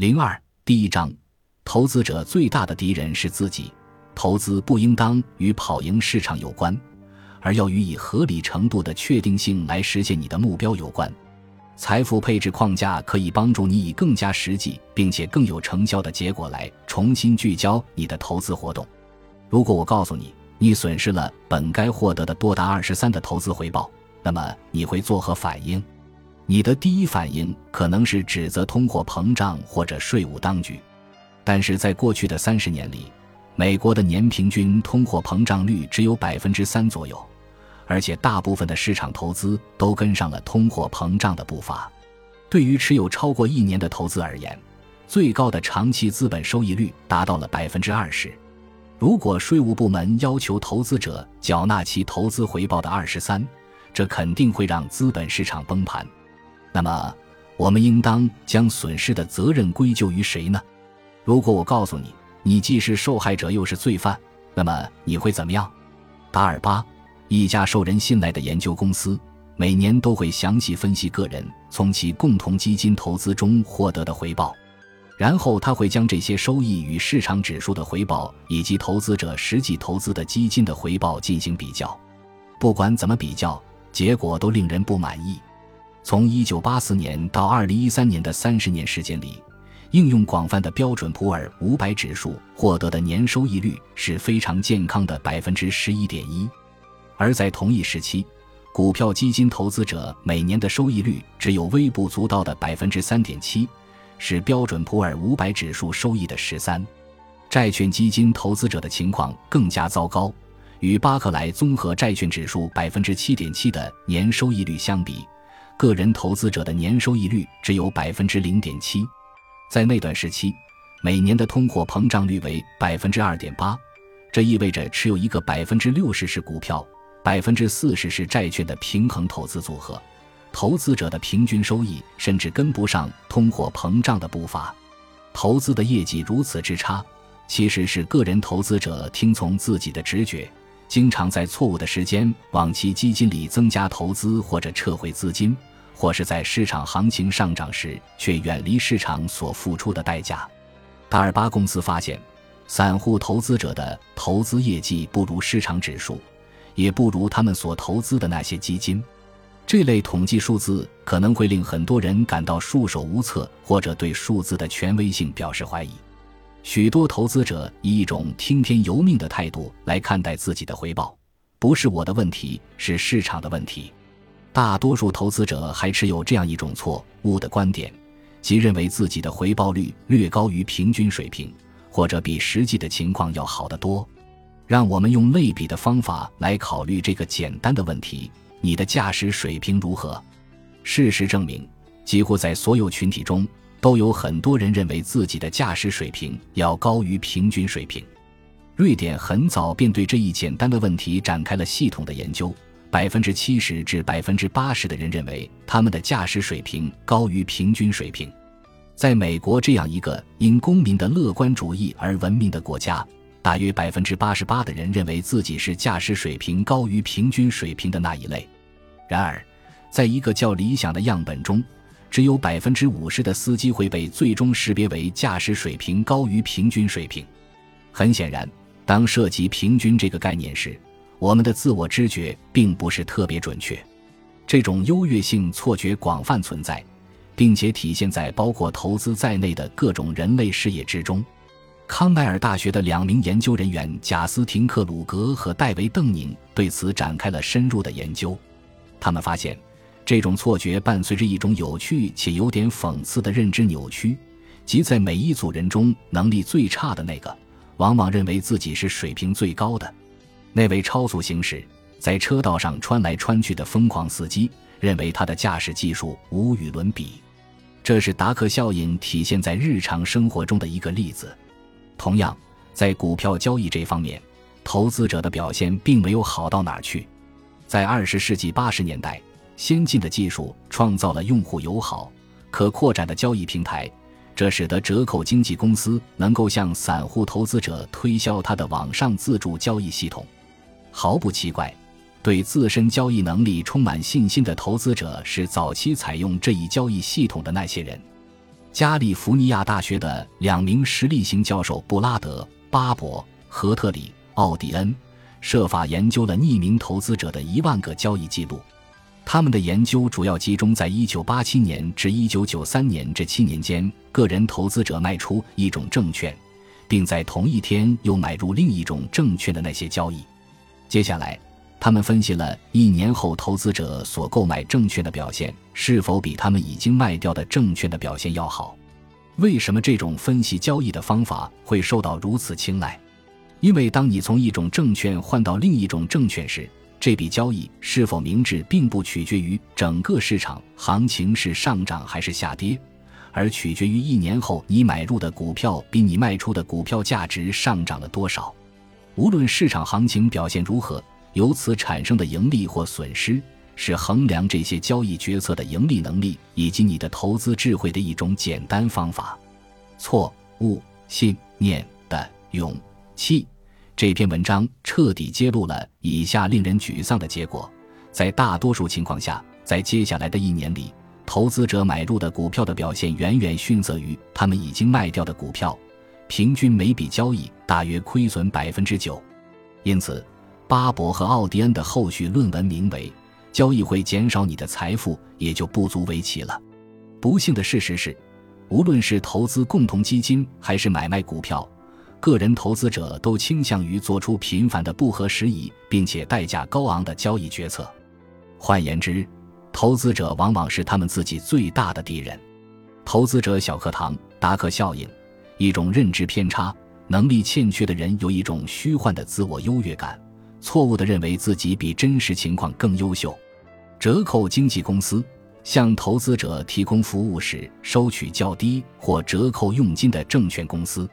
零二第一章，投资者最大的敌人是自己。投资不应当与跑赢市场有关，而要与以合理程度的确定性来实现你的目标有关。财富配置框架可以帮助你以更加实际并且更有成效的结果来重新聚焦你的投资活动。如果我告诉你，你损失了本该获得的多达二十三的投资回报，那么你会作何反应？你的第一反应可能是指责通货膨胀或者税务当局。但是在过去的三十年里，美国的年平均通货膨胀率只有百分之三左右，而且大部分的市场投资都跟上了通货膨胀的步伐。对于持有超过一年的投资而言，最高的长期资本收益率达到了百分之二十。如果税务部门要求投资者缴纳其投资回报的二十三，这肯定会让资本市场崩盘。那么，我们应当将损失的责任归咎于谁呢？如果我告诉你，你既是受害者又是罪犯，那么你会怎么样？达尔巴，一家受人信赖的研究公司，每年都会详细分析个人从其共同基金投资中获得的回报，然后他会将这些收益与市场指数的回报以及投资者实际投资的基金的回报进行比较。不管怎么比较，结果都令人不满意。从1984年到2013年的三十年时间里。应用广泛的标准普尔五百指数获得的年收益率是非常健康的百分之十一点一，而在同一时期，股票基金投资者每年的收益率只有微不足道的百分之三点七，是标准普尔五百指数收益的十三。债券基金投资者的情况更加糟糕，与巴克莱综合债券指数百分之七点七的年收益率相比，个人投资者的年收益率只有百分之零点七。在那段时期，每年的通货膨胀率为百分之二点八，这意味着持有一个百分之六十是股票、百分之四十是债券的平衡投资组合。投资者的平均收益甚至跟不上通货膨胀的步伐。投资的业绩如此之差，其实是个人投资者听从自己的直觉，经常在错误的时间往其基金里增加投资或者撤回资金。或是在市场行情上涨时，却远离市场所付出的代价。达尔巴公司发现，散户投资者的投资业绩不如市场指数，也不如他们所投资的那些基金。这类统计数字可能会令很多人感到束手无策，或者对数字的权威性表示怀疑。许多投资者以一种听天由命的态度来看待自己的回报，不是我的问题，是市场的问题。大多数投资者还持有这样一种错误的观点，即认为自己的回报率略高于平均水平，或者比实际的情况要好得多。让我们用类比的方法来考虑这个简单的问题：你的驾驶水平如何？事实证明，几乎在所有群体中，都有很多人认为自己的驾驶水平要高于平均水平。瑞典很早便对这一简单的问题展开了系统的研究。百分之七十至百分之八十的人认为他们的驾驶水平高于平均水平。在美国这样一个因公民的乐观主义而闻名的国家，大约百分之八十八的人认为自己是驾驶水平高于平均水平的那一类。然而，在一个较理想的样本中，只有百分之五十的司机会被最终识别为驾驶水平高于平均水平。很显然，当涉及平均这个概念时，我们的自我知觉并不是特别准确，这种优越性错觉广泛存在，并且体现在包括投资在内的各种人类事业之中。康奈尔大学的两名研究人员贾斯廷·克鲁格和戴维·邓宁对此展开了深入的研究。他们发现，这种错觉伴随着一种有趣且有点讽刺的认知扭曲，即在每一组人中，能力最差的那个，往往认为自己是水平最高的。那位超速行驶在车道上穿来穿去的疯狂司机认为他的驾驶技术无与伦比，这是达克效应体现在日常生活中的一个例子。同样，在股票交易这方面，投资者的表现并没有好到哪儿去。在二十世纪八十年代，先进的技术创造了用户友好、可扩展的交易平台。这使得折扣经纪公司能够向散户投资者推销它的网上自助交易系统。毫不奇怪，对自身交易能力充满信心的投资者是早期采用这一交易系统的那些人。加利福尼亚大学的两名实力型教授布拉德·巴伯、何特里·奥迪恩，设法研究了匿名投资者的一万个交易记录。他们的研究主要集中在1987年至1993年这七年间，个人投资者卖出一种证券，并在同一天又买入另一种证券的那些交易。接下来，他们分析了一年后投资者所购买证券的表现是否比他们已经卖掉的证券的表现要好。为什么这种分析交易的方法会受到如此青睐？因为当你从一种证券换到另一种证券时，这笔交易是否明智，并不取决于整个市场行情是上涨还是下跌，而取决于一年后你买入的股票比你卖出的股票价值上涨了多少。无论市场行情表现如何。由此产生的盈利或损失，是衡量这些交易决策的盈利能力以及你的投资智慧的一种简单方法。错误信念的勇气。这篇文章彻底揭露了以下令人沮丧的结果：在大多数情况下，在接下来的一年里，投资者买入的股票的表现远远逊色于他们已经卖掉的股票，平均每笔交易大约亏损百分之九。因此。巴伯和奥迪恩的后续论文名为“交易会减少你的财富”，也就不足为奇了。不幸的事实是，无论是投资共同基金还是买卖股票，个人投资者都倾向于做出频繁的不合时宜并且代价高昂的交易决策。换言之，投资者往往是他们自己最大的敌人。投资者小课堂：达克效应，一种认知偏差，能力欠缺的人有一种虚幻的自我优越感。错误地认为自己比真实情况更优秀。折扣经纪公司向投资者提供服务时收取较低或折扣佣金的证券公司。